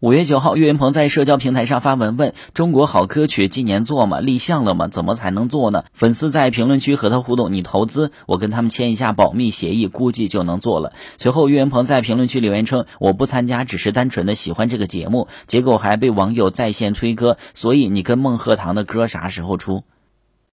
五月九号岳云鹏在社交平台上发文问中国好歌曲今年做吗？立项了吗？怎么才能做呢？粉丝在评论区和他互动你投资我跟他们签一下保密协议估计就能做了。随后岳云鹏在评论区留言称我不参加只是单纯的喜欢这个节目结果还被网友在线催歌所以你跟孟鹤堂的歌啥时候出？